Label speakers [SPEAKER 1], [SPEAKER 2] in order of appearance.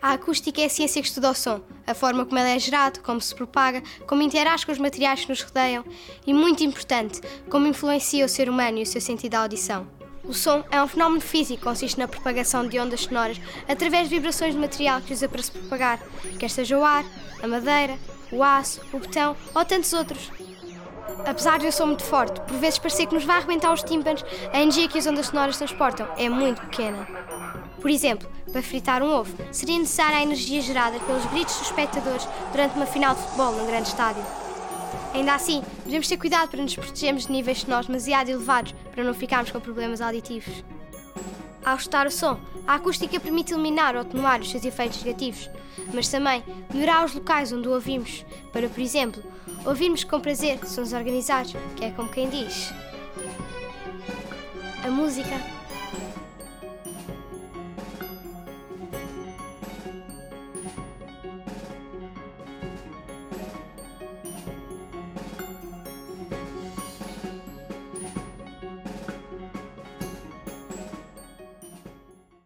[SPEAKER 1] acústica é a ciência que estuda o som, a forma como ele é gerado, como se propaga, como interage com os materiais que nos rodeiam e, muito importante, como influencia o ser humano e o seu sentido de audição. O som é um fenómeno físico que consiste na propagação de ondas sonoras através de vibrações de material que usa para se propagar, quer seja o ar, a madeira, o aço, o betão ou tantos outros. Apesar de eu som muito forte, por vezes parecer que nos vai arrebentar os tímpanos, a energia que as ondas sonoras transportam é muito pequena. Por exemplo, para fritar um ovo, seria necessária a energia gerada pelos gritos dos espectadores durante uma final de futebol num grande estádio. Ainda assim, devemos ter cuidado para nos protegermos de níveis sonoros demasiado elevados para não ficarmos com problemas auditivos. Ao escutar o som, a acústica permite eliminar ou atenuar os seus efeitos negativos, mas também melhorar os locais onde o ouvimos, para, por exemplo, ouvirmos com prazer sons organizados, que é como quem diz. A música